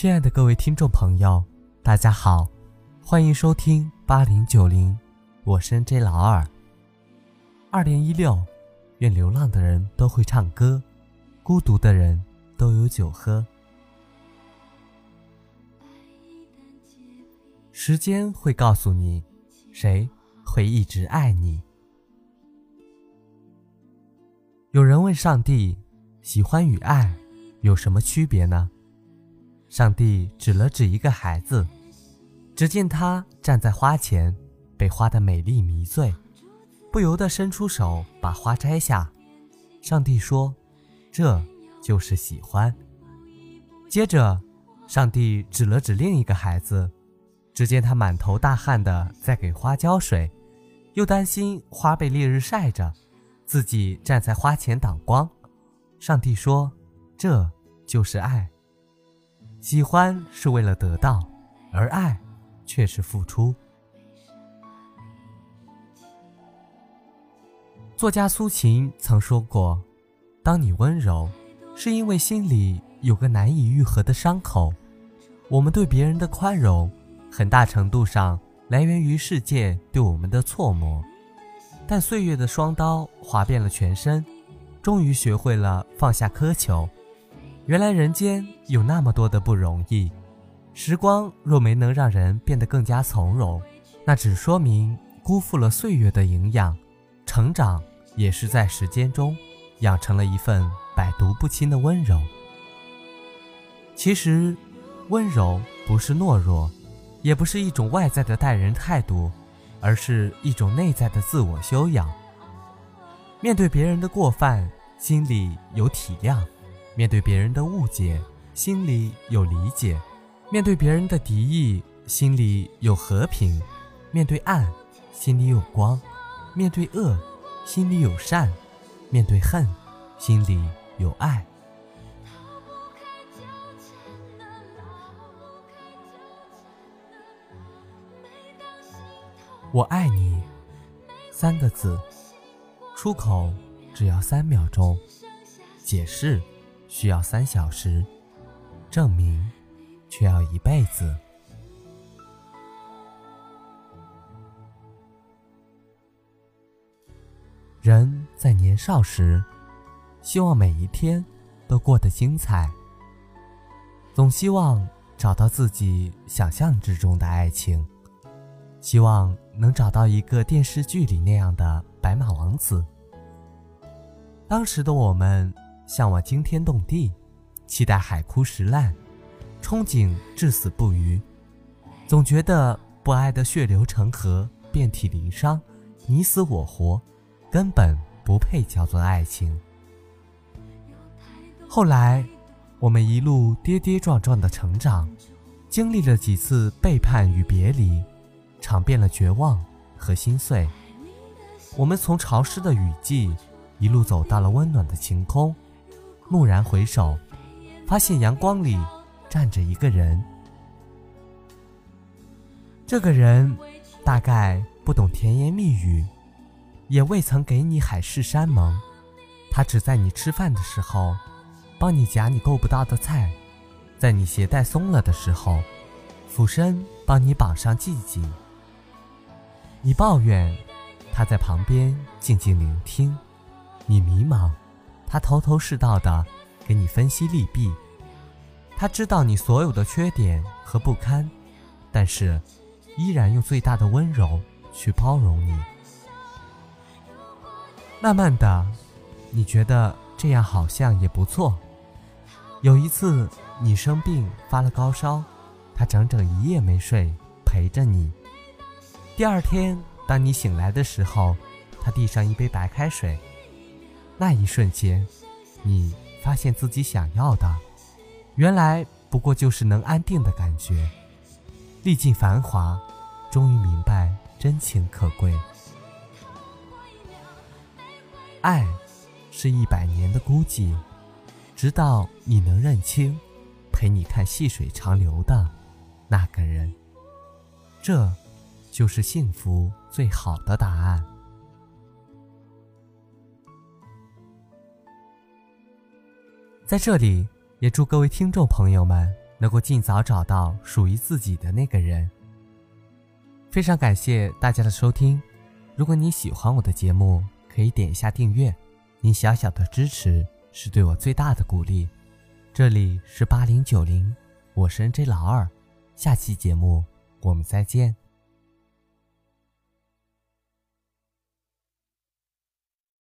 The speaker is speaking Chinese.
亲爱的各位听众朋友，大家好，欢迎收听八零九零，我是 J 老二。二零一六，愿流浪的人都会唱歌，孤独的人都有酒喝。时间会告诉你，谁会一直爱你。有人问上帝，喜欢与爱有什么区别呢？上帝指了指一个孩子，只见他站在花前，被花的美丽迷醉，不由得伸出手把花摘下。上帝说：“这就是喜欢。”接着，上帝指了指另一个孩子，只见他满头大汗的在给花浇水，又担心花被烈日晒着，自己站在花前挡光。上帝说：“这就是爱。”喜欢是为了得到，而爱却是付出。作家苏秦曾说过：“当你温柔，是因为心里有个难以愈合的伤口。”我们对别人的宽容，很大程度上来源于世界对我们的错磨。但岁月的双刀划遍了全身，终于学会了放下苛求。原来人间有那么多的不容易，时光若没能让人变得更加从容，那只说明辜负了岁月的营养。成长也是在时间中，养成了一份百毒不侵的温柔。其实，温柔不是懦弱，也不是一种外在的待人态度，而是一种内在的自我修养。面对别人的过犯，心里有体谅。面对别人的误解，心里有理解；面对别人的敌意，心里有和平；面对暗，心里有光；面对恶，心里有善；面对恨，心里有爱。我爱你，三个字，出口只要三秒钟，解释。需要三小时，证明却要一辈子。人在年少时，希望每一天都过得精彩，总希望找到自己想象之中的爱情，希望能找到一个电视剧里那样的白马王子。当时的我们。向往惊天动地，期待海枯石烂，憧憬至死不渝，总觉得不爱的血流成河，遍体鳞伤，你死我活，根本不配叫做爱情。后来，我们一路跌跌撞撞的成长，经历了几次背叛与别离，尝遍了绝望和心碎。我们从潮湿的雨季，一路走到了温暖的晴空。蓦然回首，发现阳光里站着一个人。这个人大概不懂甜言蜜语，也未曾给你海誓山盟。他只在你吃饭的时候，帮你夹你够不到的菜；在你鞋带松了的时候，俯身帮你绑上系紧。你抱怨，他在旁边静静聆听；你迷茫。他头头是道的给你分析利弊，他知道你所有的缺点和不堪，但是依然用最大的温柔去包容你。慢慢的，你觉得这样好像也不错。有一次你生病发了高烧，他整整一夜没睡陪着你。第二天当你醒来的时候，他递上一杯白开水。那一瞬间，你发现自己想要的，原来不过就是能安定的感觉。历尽繁华，终于明白真情可贵。爱，是一百年的孤寂，直到你能认清，陪你看细水长流的那个人。这，就是幸福最好的答案。在这里，也祝各位听众朋友们能够尽早找到属于自己的那个人。非常感谢大家的收听，如果你喜欢我的节目，可以点一下订阅，您小小的支持是对我最大的鼓励。这里是八零九零，我是 N J 老二，下期节目我们再见。